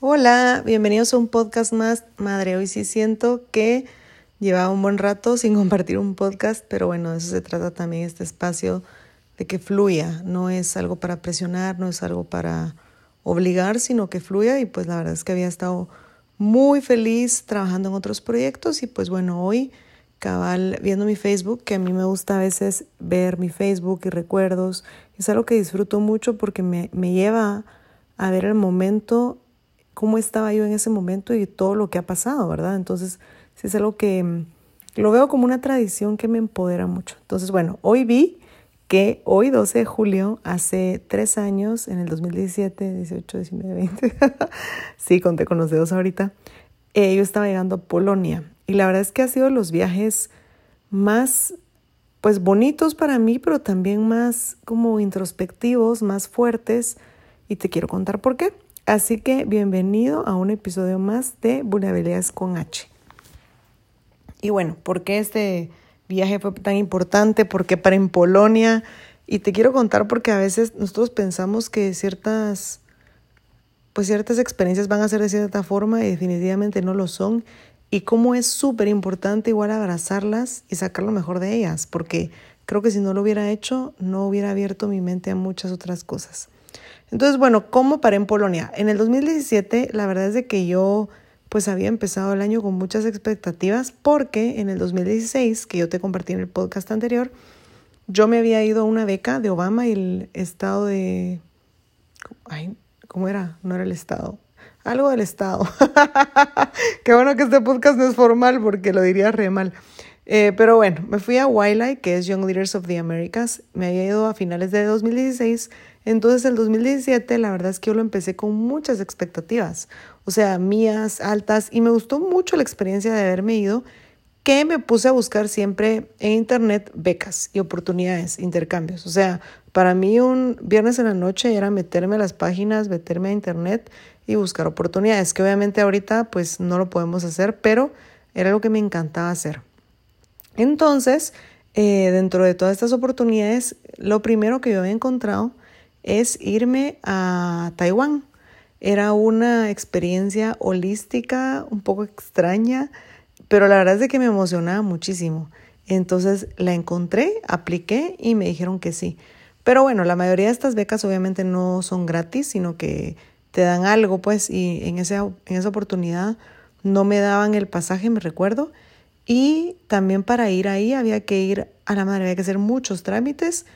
Hola, bienvenidos a un podcast más. Madre, hoy sí siento que llevaba un buen rato sin compartir un podcast, pero bueno, de eso se trata también este espacio de que fluya. No es algo para presionar, no es algo para obligar, sino que fluya. Y pues la verdad es que había estado muy feliz trabajando en otros proyectos y pues bueno, hoy cabal viendo mi Facebook, que a mí me gusta a veces ver mi Facebook y recuerdos. Es algo que disfruto mucho porque me, me lleva a ver el momento cómo estaba yo en ese momento y todo lo que ha pasado, ¿verdad? Entonces, sí es algo que mm, lo veo como una tradición que me empodera mucho. Entonces, bueno, hoy vi que hoy, 12 de julio, hace tres años, en el 2017, 18, 19, 20, sí, conté con los dedos ahorita, eh, yo estaba llegando a Polonia. Y la verdad es que ha sido los viajes más, pues, bonitos para mí, pero también más como introspectivos, más fuertes. Y te quiero contar por qué. Así que bienvenido a un episodio más de Vulnerabilidades con H. Y bueno, ¿por qué este viaje fue tan importante? ¿Por qué para en Polonia? Y te quiero contar porque a veces nosotros pensamos que ciertas, pues ciertas experiencias van a ser de cierta forma y definitivamente no lo son. Y cómo es súper importante igual abrazarlas y sacar lo mejor de ellas, porque creo que si no lo hubiera hecho, no hubiera abierto mi mente a muchas otras cosas. Entonces, bueno, ¿cómo paré en Polonia? En el 2017, la verdad es de que yo pues había empezado el año con muchas expectativas porque en el 2016, que yo te compartí en el podcast anterior, yo me había ido a una beca de Obama y el estado de... Ay, ¿cómo era? No era el estado. Algo del estado. Qué bueno que este podcast no es formal porque lo diría re mal. Eh, pero bueno, me fui a Wildlife, que es Young Leaders of the Americas. Me había ido a finales de 2016 entonces el 2017 la verdad es que yo lo empecé con muchas expectativas, o sea, mías, altas, y me gustó mucho la experiencia de haberme ido, que me puse a buscar siempre en internet becas y oportunidades, intercambios. O sea, para mí un viernes en la noche era meterme a las páginas, meterme a internet y buscar oportunidades, que obviamente ahorita pues no lo podemos hacer, pero era lo que me encantaba hacer. Entonces, eh, dentro de todas estas oportunidades, lo primero que yo había encontrado es irme a Taiwán. Era una experiencia holística, un poco extraña, pero la verdad es de que me emocionaba muchísimo. Entonces la encontré, apliqué y me dijeron que sí. Pero bueno, la mayoría de estas becas obviamente no son gratis, sino que te dan algo, pues, y en esa, en esa oportunidad no me daban el pasaje, me recuerdo. Y también para ir ahí había que ir a la madre, había que hacer muchos trámites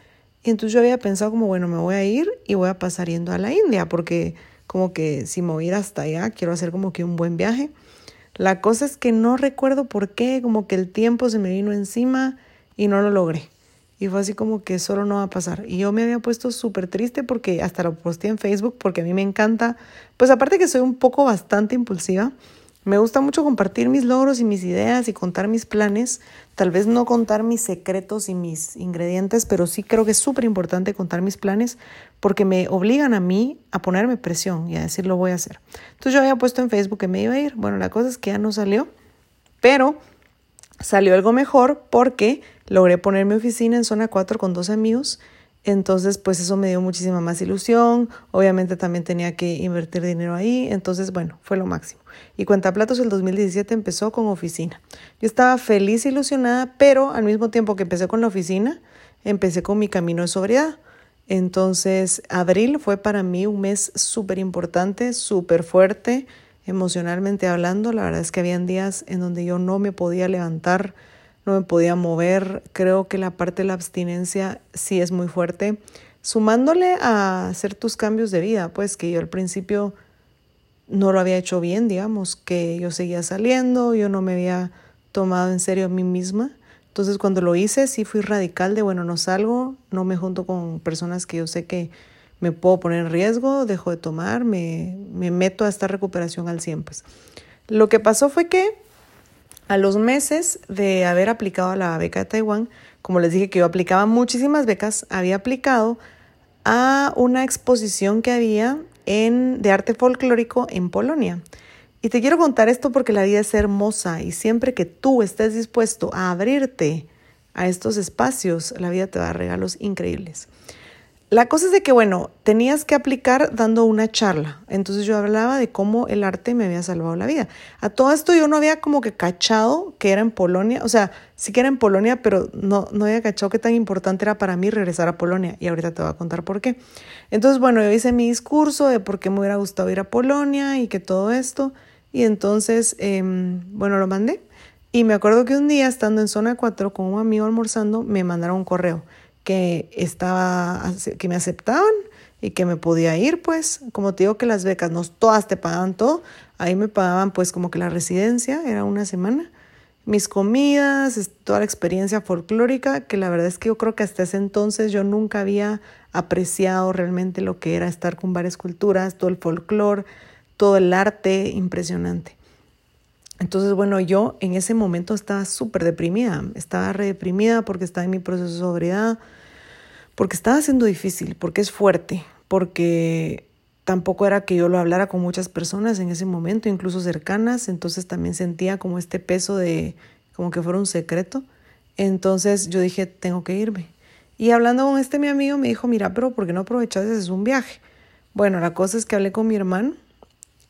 y entonces yo había pensado como, bueno, me voy a ir y voy a pasar yendo a la India, porque como que si me voy a ir hasta allá, quiero hacer como que un buen viaje. La cosa es que no recuerdo por qué, como que el tiempo se me vino encima y no lo logré. Y fue así como que solo no va a pasar. Y yo me había puesto súper triste porque hasta lo posté en Facebook porque a mí me encanta. Pues aparte que soy un poco bastante impulsiva, me gusta mucho compartir mis logros y mis ideas y contar mis planes. Tal vez no contar mis secretos y mis ingredientes, pero sí creo que es súper importante contar mis planes porque me obligan a mí a ponerme presión y a decir lo voy a hacer. Entonces yo había puesto en Facebook que me iba a ir. Bueno, la cosa es que ya no salió, pero salió algo mejor porque logré poner mi oficina en zona 4 con dos amigos entonces, pues eso me dio muchísima más ilusión. Obviamente también tenía que invertir dinero ahí. Entonces, bueno, fue lo máximo. Y Cuentaplatos el 2017 empezó con oficina. Yo estaba feliz, ilusionada, pero al mismo tiempo que empecé con la oficina, empecé con mi camino de sobriedad. Entonces, abril fue para mí un mes súper importante, súper fuerte, emocionalmente hablando. La verdad es que habían días en donde yo no me podía levantar no me podía mover. Creo que la parte de la abstinencia sí es muy fuerte. Sumándole a hacer tus cambios de vida, pues que yo al principio no lo había hecho bien, digamos, que yo seguía saliendo, yo no me había tomado en serio a mí misma. Entonces cuando lo hice sí fui radical de, bueno, no salgo, no me junto con personas que yo sé que me puedo poner en riesgo, dejo de tomar, me, me meto a esta recuperación al 100. Pues. Lo que pasó fue que a los meses de haber aplicado a la beca de Taiwán, como les dije que yo aplicaba muchísimas becas, había aplicado a una exposición que había en, de arte folclórico en Polonia. Y te quiero contar esto porque la vida es hermosa y siempre que tú estés dispuesto a abrirte a estos espacios, la vida te va a dar regalos increíbles. La cosa es de que, bueno, tenías que aplicar dando una charla. Entonces yo hablaba de cómo el arte me había salvado la vida. A todo esto yo no había como que cachado que era en Polonia. O sea, sí que era en Polonia, pero no, no había cachado qué tan importante era para mí regresar a Polonia. Y ahorita te voy a contar por qué. Entonces, bueno, yo hice mi discurso de por qué me hubiera gustado ir a Polonia y que todo esto. Y entonces, em, bueno, lo mandé. Y me acuerdo que un día, estando en zona 4 con un amigo almorzando, me mandaron un correo que estaba, que me aceptaban y que me podía ir, pues, como te digo que las becas no todas te pagaban todo, ahí me pagaban pues como que la residencia, era una semana, mis comidas, toda la experiencia folclórica, que la verdad es que yo creo que hasta ese entonces yo nunca había apreciado realmente lo que era estar con varias culturas, todo el folclore, todo el arte, impresionante. Entonces, bueno, yo en ese momento estaba súper deprimida, estaba re deprimida porque estaba en mi proceso de sobriedad, porque estaba siendo difícil, porque es fuerte, porque tampoco era que yo lo hablara con muchas personas en ese momento, incluso cercanas, entonces también sentía como este peso de como que fuera un secreto. Entonces yo dije, tengo que irme. Y hablando con este mi amigo me dijo, mira, pero ¿por qué no aprovechas? Es un viaje. Bueno, la cosa es que hablé con mi hermano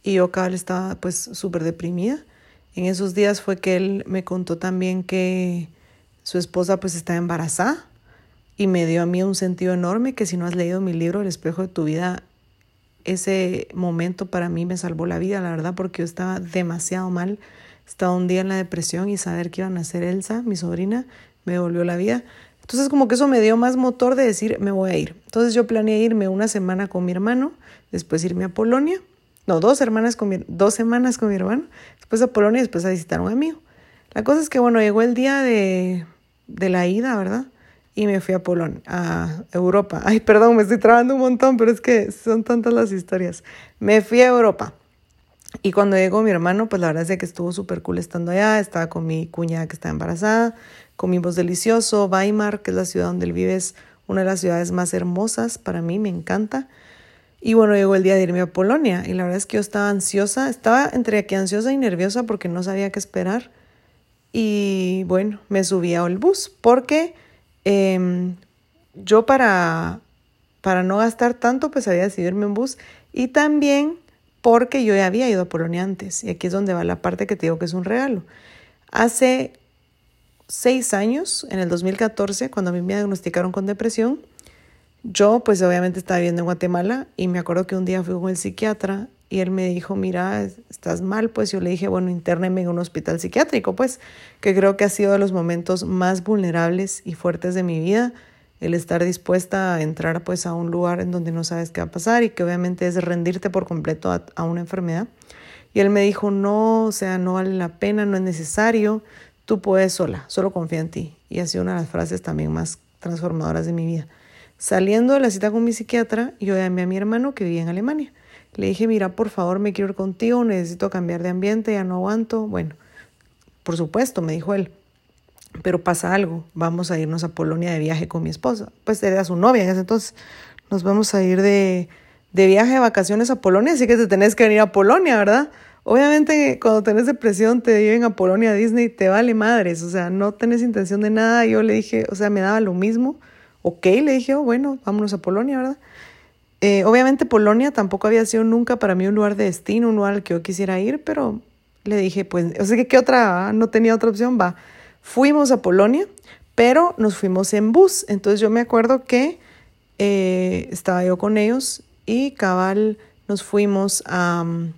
y yo cada vez estaba pues súper deprimida. En esos días fue que él me contó también que su esposa pues está embarazada y me dio a mí un sentido enorme que si no has leído mi libro El espejo de tu vida, ese momento para mí me salvó la vida, la verdad, porque yo estaba demasiado mal. Estaba un día en la depresión y saber que iba a nacer Elsa, mi sobrina, me devolvió la vida. Entonces como que eso me dio más motor de decir, me voy a ir. Entonces yo planeé irme una semana con mi hermano, después irme a Polonia no, dos, hermanas con dos semanas con mi hermano, después a Polonia y después a visitar a un amigo. La cosa es que, bueno, llegó el día de, de la ida, ¿verdad? Y me fui a Polonia, a Europa. Ay, perdón, me estoy trabando un montón, pero es que son tantas las historias. Me fui a Europa. Y cuando llegó mi hermano, pues la verdad es que estuvo súper cool estando allá. Estaba con mi cuñada que está embarazada. Comimos delicioso. Weimar, que es la ciudad donde él vive, es una de las ciudades más hermosas para mí, me encanta. Y bueno, llegó el día de irme a Polonia y la verdad es que yo estaba ansiosa, estaba entre aquí ansiosa y nerviosa porque no sabía qué esperar. Y bueno, me subí al bus porque em, yo para, para no gastar tanto pues había decidido irme en bus y también porque yo ya había ido a Polonia antes y aquí es donde va la parte que te digo que es un regalo. Hace seis años, en el 2014, cuando a mí me diagnosticaron con depresión, yo pues obviamente estaba viviendo en Guatemala y me acuerdo que un día fui con el psiquiatra y él me dijo, mira, estás mal, pues yo le dije, bueno, interneme en un hospital psiquiátrico, pues que creo que ha sido de los momentos más vulnerables y fuertes de mi vida, el estar dispuesta a entrar pues a un lugar en donde no sabes qué va a pasar y que obviamente es rendirte por completo a, a una enfermedad. Y él me dijo, no, o sea, no vale la pena, no es necesario, tú puedes sola, solo confía en ti. Y ha sido una de las frases también más transformadoras de mi vida. Saliendo de la cita con mi psiquiatra, yo llamé a mi hermano que vivía en Alemania. Le dije, mira, por favor, me quiero ir contigo, necesito cambiar de ambiente, ya no aguanto. Bueno, por supuesto, me dijo él, pero pasa algo, vamos a irnos a Polonia de viaje con mi esposa. Pues era su novia entonces. Nos vamos a ir de, de viaje de vacaciones a Polonia, así que te tenés que venir a Polonia, ¿verdad? Obviamente cuando tenés depresión te lleven a Polonia, a Disney, te vale madres, o sea, no tenés intención de nada. Yo le dije, o sea, me daba lo mismo ok, le dije, oh, bueno, vámonos a Polonia, ¿verdad? Eh, obviamente Polonia tampoco había sido nunca para mí un lugar de destino, un lugar al que yo quisiera ir, pero le dije, pues, o sea, ¿qué otra? No tenía otra opción, va. Fuimos a Polonia, pero nos fuimos en bus. Entonces yo me acuerdo que eh, estaba yo con ellos y cabal nos fuimos a um,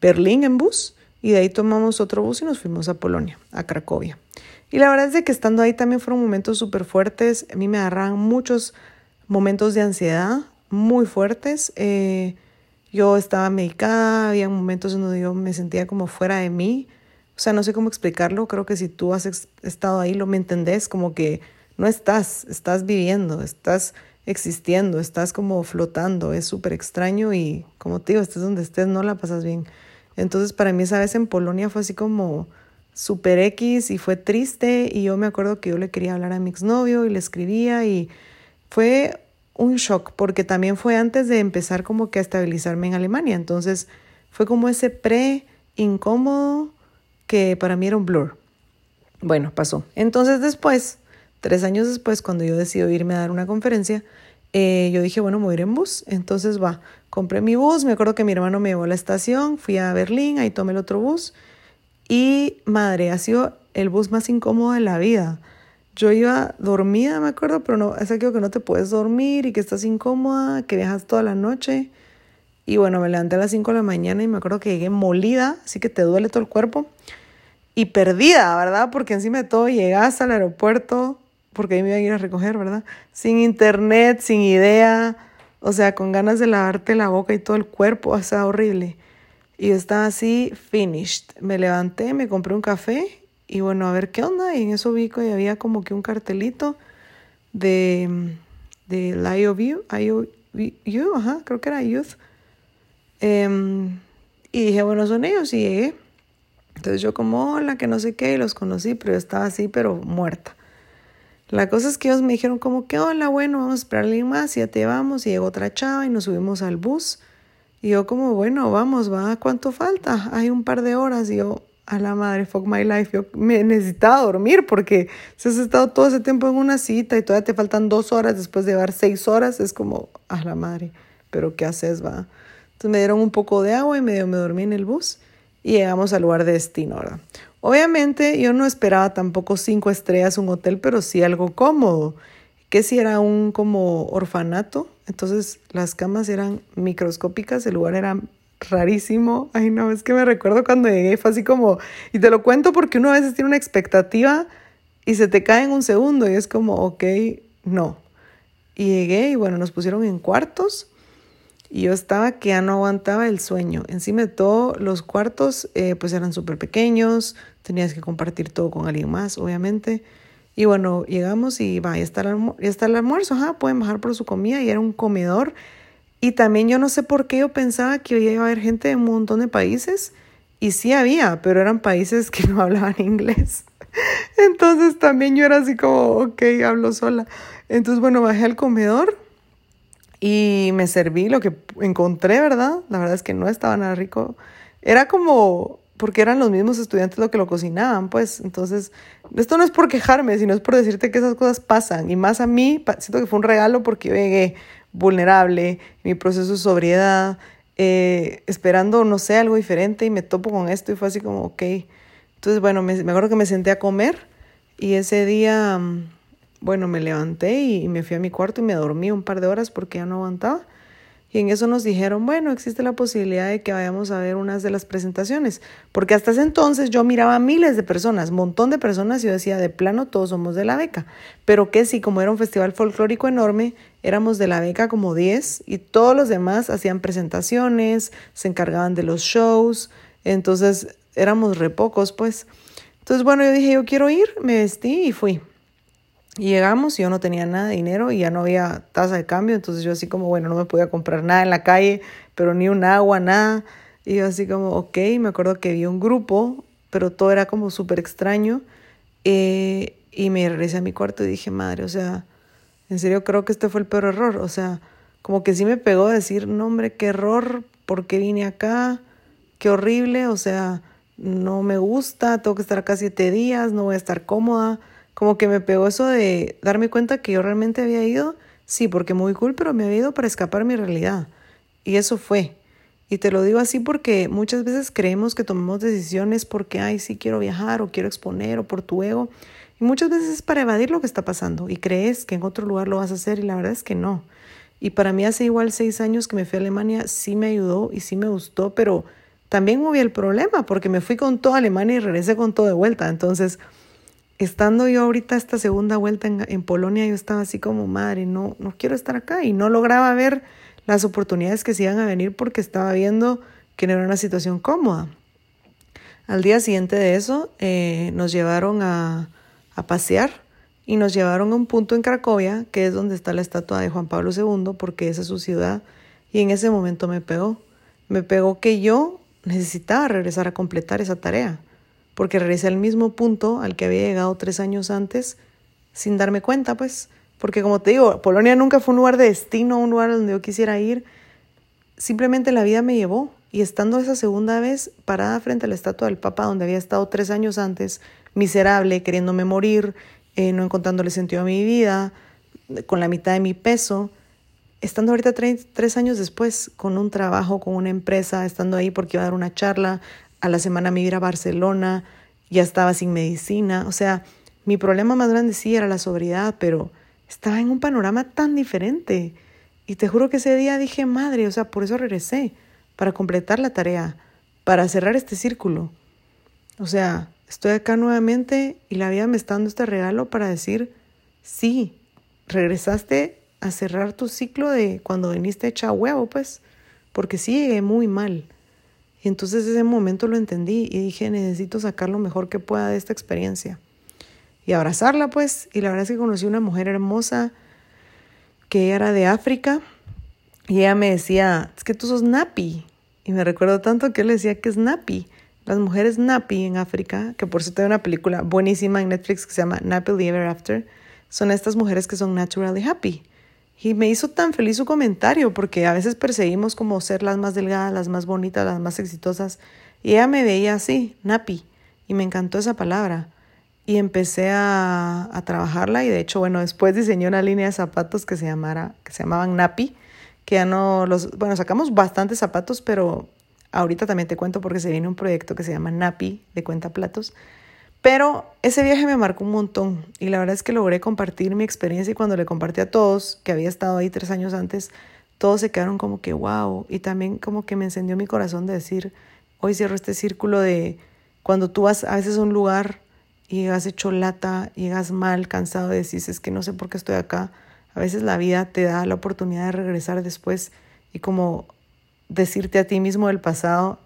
Berlín en bus y de ahí tomamos otro bus y nos fuimos a Polonia, a Cracovia. Y la verdad es de que estando ahí también fueron momentos súper fuertes. A mí me agarraban muchos momentos de ansiedad muy fuertes. Eh, yo estaba medicada, había momentos en donde yo me sentía como fuera de mí. O sea, no sé cómo explicarlo. Creo que si tú has estado ahí, lo me entendés, como que no estás, estás viviendo, estás existiendo, estás como flotando. Es súper extraño y como te digo, estés donde estés, no la pasas bien. Entonces, para mí esa vez en Polonia fue así como super X y fue triste y yo me acuerdo que yo le quería hablar a mi exnovio y le escribía y fue un shock porque también fue antes de empezar como que a estabilizarme en Alemania, entonces fue como ese pre incómodo que para mí era un blur. Bueno, pasó. Entonces después, tres años después, cuando yo decido irme a dar una conferencia, eh, yo dije, bueno, me voy a ir en bus. Entonces va, compré mi bus, me acuerdo que mi hermano me llevó a la estación, fui a Berlín, ahí tomé el otro bus. Y madre, ha sido el bus más incómodo de la vida. Yo iba dormida, me acuerdo, pero no, es aquello que no te puedes dormir y que estás incómoda, que viajas toda la noche. Y bueno, me levanté a las 5 de la mañana y me acuerdo que llegué molida, así que te duele todo el cuerpo. Y perdida, ¿verdad? Porque encima de todo llegas al aeropuerto, porque ahí me iban a ir a recoger, ¿verdad? Sin internet, sin idea, o sea, con ganas de lavarte la boca y todo el cuerpo, o sea, horrible. Y estaba así, finished. Me levanté, me compré un café y bueno, a ver qué onda. Y en eso vi que había como que un cartelito de, de la IOU, IOU, ajá, creo que era Youth. Em, y dije, bueno, son ellos y llegué. Entonces yo como, hola, que no sé qué, y los conocí, pero yo estaba así, pero muerta. La cosa es que ellos me dijeron como que, hola, bueno, vamos a esperar a alguien más, y ya te vamos, y llegó otra chava y nos subimos al bus. Y yo como, bueno, vamos, va, ¿cuánto falta? Hay un par de horas. Y yo, a la madre, fuck my life, yo me necesitaba dormir porque si has estado todo ese tiempo en una cita y todavía te faltan dos horas después de llevar seis horas, es como, a la madre, pero ¿qué haces, va? Entonces me dieron un poco de agua y medio me dormí en el bus y llegamos al lugar de destino, ¿verdad? Obviamente yo no esperaba tampoco cinco estrellas un hotel, pero sí algo cómodo, que si era un como orfanato, entonces las camas eran microscópicas, el lugar era rarísimo. Ay, no, es que me recuerdo cuando llegué, fue así como, y te lo cuento porque uno a veces tiene una expectativa y se te cae en un segundo y es como, ok, no. Y llegué y bueno, nos pusieron en cuartos y yo estaba que ya no aguantaba el sueño. Encima de todo, los cuartos eh, pues eran súper pequeños, tenías que compartir todo con alguien más, obviamente. Y bueno, llegamos y va, ya está el, ya está el almuerzo, ajá, pueden bajar por su comida y era un comedor y también yo no sé por qué yo pensaba que iba a haber gente de un montón de países. Y sí había, pero eran países que no hablaban inglés. Entonces también yo era así como, ok, hablo sola. Entonces, bueno, bajé al comedor y me serví lo que encontré, ¿verdad? La verdad es que no estaba nada rico. Era como, porque eran los mismos estudiantes lo que lo cocinaban, pues. Entonces, esto no es por quejarme, sino es por decirte que esas cosas pasan. Y más a mí, siento que fue un regalo porque llegué vulnerable, mi proceso de sobriedad, eh, esperando, no sé, algo diferente y me topo con esto y fue así como, ok. Entonces, bueno, me, me acuerdo que me senté a comer y ese día, mm, bueno, me levanté y, y me fui a mi cuarto y me dormí un par de horas porque ya no aguantaba. Y en eso nos dijeron, bueno, existe la posibilidad de que vayamos a ver unas de las presentaciones, porque hasta ese entonces yo miraba a miles de personas, montón de personas, y yo decía, de plano, todos somos de la beca, pero que sí, como era un festival folclórico enorme, éramos de la beca como 10 y todos los demás hacían presentaciones, se encargaban de los shows, entonces éramos re pocos, pues. Entonces, bueno, yo dije, yo quiero ir, me vestí y fui. Y llegamos y yo no tenía nada de dinero y ya no había tasa de cambio, entonces yo así como, bueno, no me podía comprar nada en la calle, pero ni un agua, nada. Y yo así como, ok, me acuerdo que vi un grupo, pero todo era como súper extraño. Eh, y me regresé a mi cuarto y dije, madre, o sea, en serio creo que este fue el peor error. O sea, como que sí me pegó decir, no hombre, qué error, ¿por qué vine acá? Qué horrible, o sea, no me gusta, tengo que estar acá siete días, no voy a estar cómoda como que me pegó eso de darme cuenta que yo realmente había ido, sí, porque muy cool, pero me había ido para escapar mi realidad. Y eso fue. Y te lo digo así porque muchas veces creemos que tomamos decisiones porque, ay, sí quiero viajar o quiero exponer o por tu ego. Y muchas veces es para evadir lo que está pasando y crees que en otro lugar lo vas a hacer y la verdad es que no. Y para mí hace igual seis años que me fui a Alemania, sí me ayudó y sí me gustó, pero también hubo el problema porque me fui con toda Alemania y regresé con todo de vuelta. Entonces, estando yo ahorita esta segunda vuelta en, Polonia, yo estaba así como, madre, no, no quiero estar acá y no lograba ver las oportunidades que se iban a venir porque estaba viendo que no era una situación cómoda. Al día siguiente de eso, eh, nos llevaron a, a pasear y nos llevaron a un punto en Cracovia, que es donde está la estatua de Juan Pablo II, porque esa es su ciudad, y en ese momento me pegó. Me pegó que yo necesitaba regresar a completar esa tarea porque regresé al mismo punto al que había llegado tres años antes sin darme cuenta, pues, porque como te digo, Polonia nunca fue un lugar de destino, un lugar donde yo quisiera ir, simplemente la vida me llevó y estando esa segunda vez parada frente a la estatua del Papa donde había estado tres años antes, miserable, queriéndome morir, eh, no encontrándole sentido a mi vida, con la mitad de mi peso, estando ahorita tres años después, con un trabajo, con una empresa, estando ahí porque iba a dar una charla, a la semana me iba a Barcelona, ya estaba sin medicina, o sea, mi problema más grande sí era la sobriedad, pero estaba en un panorama tan diferente. Y te juro que ese día dije, madre, o sea, por eso regresé, para completar la tarea, para cerrar este círculo. O sea, estoy acá nuevamente y la vida me está dando este regalo para decir, sí, regresaste a cerrar tu ciclo de cuando viniste hecha huevo, pues, porque sí llegué muy mal. Y entonces ese momento lo entendí y dije, necesito sacar lo mejor que pueda de esta experiencia. Y abrazarla, pues, y la verdad es que conocí una mujer hermosa que era de África y ella me decía, es que tú sos Napi. Y me recuerdo tanto que él decía que es Napi. Las mujeres Napi en África, que por cierto hay una película buenísima en Netflix que se llama Nappy Ever After, son estas mujeres que son naturally happy. Y me hizo tan feliz su comentario, porque a veces perseguimos como ser las más delgadas, las más bonitas, las más exitosas. Y ella me veía así, Napi, y me encantó esa palabra. Y empecé a, a, trabajarla y de hecho, bueno, después diseñé una línea de zapatos que se, llamara, que se llamaban Napi, que ya no los, bueno, sacamos bastantes zapatos, pero ahorita también te cuento porque se viene un proyecto que se llama Napi de cuenta platos pero ese viaje me marcó un montón y la verdad es que logré compartir mi experiencia y cuando le compartí a todos, que había estado ahí tres años antes, todos se quedaron como que wow y también como que me encendió mi corazón de decir, hoy cierro este círculo de cuando tú vas a veces a un lugar y llegas hecho lata, llegas mal, cansado, decís, es que no sé por qué estoy acá. A veces la vida te da la oportunidad de regresar después y como decirte a ti mismo del pasado,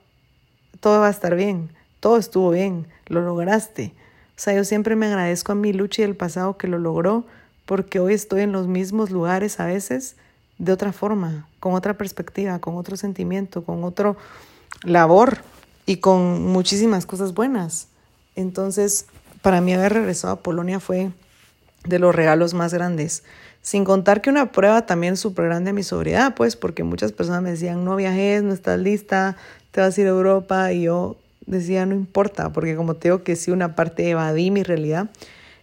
todo va a estar bien todo estuvo bien, lo lograste. O sea, yo siempre me agradezco a mi lucha y el pasado que lo logró, porque hoy estoy en los mismos lugares a veces de otra forma, con otra perspectiva, con otro sentimiento, con otro labor y con muchísimas cosas buenas. Entonces, para mí haber regresado a Polonia fue de los regalos más grandes. Sin contar que una prueba también súper grande a mi sobriedad, pues, porque muchas personas me decían, no viajes, no estás lista, te vas a ir a Europa, y yo decía, no importa, porque como te digo que sí, una parte evadí mi realidad.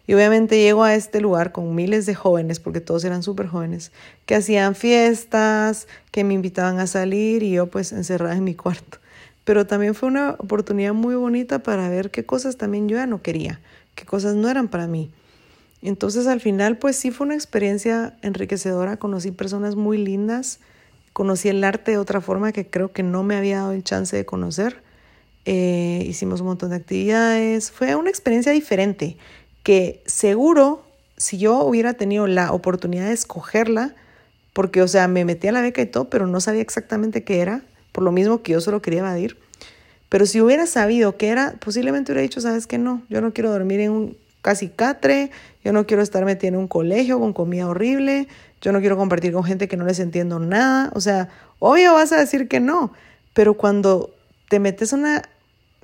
Y obviamente llego a este lugar con miles de jóvenes, porque todos eran súper jóvenes, que hacían fiestas, que me invitaban a salir y yo pues encerrada en mi cuarto. Pero también fue una oportunidad muy bonita para ver qué cosas también yo ya no quería, qué cosas no eran para mí. Entonces al final pues sí fue una experiencia enriquecedora, conocí personas muy lindas, conocí el arte de otra forma que creo que no me había dado el chance de conocer eh, hicimos un montón de actividades, fue una experiencia diferente que seguro si yo hubiera tenido la oportunidad de escogerla, porque o sea, me metí a la beca y todo, pero no sabía exactamente qué era, por lo mismo que yo solo quería evadir. Pero si hubiera sabido qué era, posiblemente hubiera dicho, sabes que no, yo no quiero dormir en un casi catre, yo no quiero estar metida en un colegio con comida horrible, yo no quiero compartir con gente que no les entiendo nada, o sea, obvio vas a decir que no, pero cuando te metes una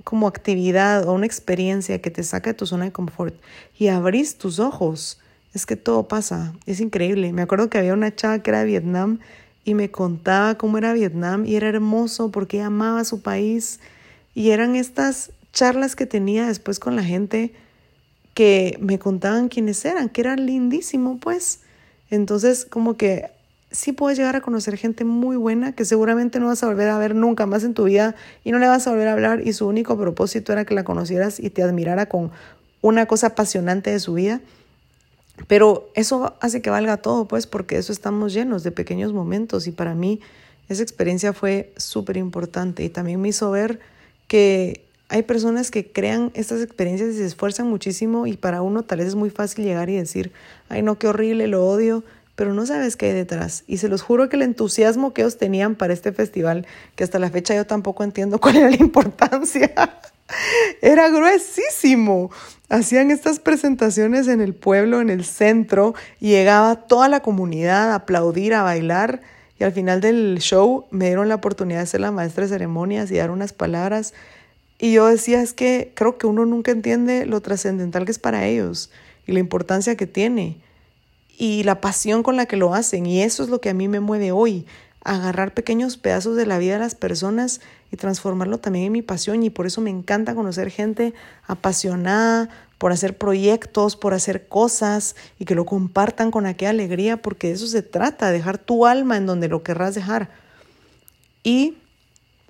como actividad o una experiencia que te saca de tu zona de confort y abrís tus ojos, es que todo pasa, es increíble. Me acuerdo que había una chava que era de Vietnam y me contaba cómo era Vietnam y era hermoso porque amaba su país y eran estas charlas que tenía después con la gente que me contaban quiénes eran, que era lindísimo pues. Entonces como que sí puedes llegar a conocer gente muy buena que seguramente no vas a volver a ver nunca más en tu vida y no le vas a volver a hablar y su único propósito era que la conocieras y te admirara con una cosa apasionante de su vida. Pero eso hace que valga todo, pues, porque eso estamos llenos de pequeños momentos y para mí esa experiencia fue súper importante y también me hizo ver que hay personas que crean estas experiencias y se esfuerzan muchísimo y para uno tal vez es muy fácil llegar y decir, ay no, qué horrible, lo odio, pero no sabes qué hay detrás. Y se los juro que el entusiasmo que ellos tenían para este festival, que hasta la fecha yo tampoco entiendo cuál era la importancia, era gruesísimo. Hacían estas presentaciones en el pueblo, en el centro, y llegaba toda la comunidad a aplaudir, a bailar. Y al final del show me dieron la oportunidad de ser la maestra de ceremonias y dar unas palabras. Y yo decía, es que creo que uno nunca entiende lo trascendental que es para ellos y la importancia que tiene y la pasión con la que lo hacen. Y eso es lo que a mí me mueve hoy, agarrar pequeños pedazos de la vida de las personas y transformarlo también en mi pasión y por eso me encanta conocer gente apasionada por hacer proyectos, por hacer cosas y que lo compartan con aquella alegría porque de eso se trata, dejar tu alma en donde lo querrás dejar. Y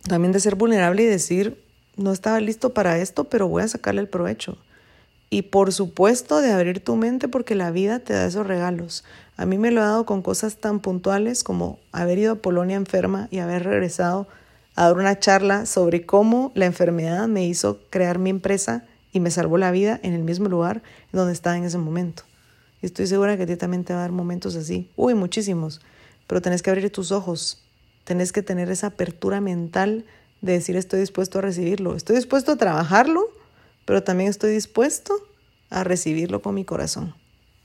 también de ser vulnerable y decir, no estaba listo para esto, pero voy a sacarle el provecho. Y por supuesto de abrir tu mente porque la vida te da esos regalos. A mí me lo ha dado con cosas tan puntuales como haber ido a Polonia enferma y haber regresado a dar una charla sobre cómo la enfermedad me hizo crear mi empresa y me salvó la vida en el mismo lugar donde estaba en ese momento. Y estoy segura que a ti también te va a dar momentos así. Uy, muchísimos. Pero tenés que abrir tus ojos. Tenés que tener esa apertura mental de decir estoy dispuesto a recibirlo. Estoy dispuesto a trabajarlo, pero también estoy dispuesto a recibirlo con mi corazón.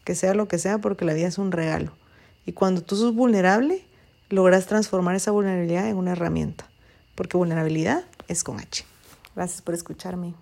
Que sea lo que sea, porque la vida es un regalo. Y cuando tú sos vulnerable, logras transformar esa vulnerabilidad en una herramienta. Porque vulnerabilidad es con H. Gracias por escucharme.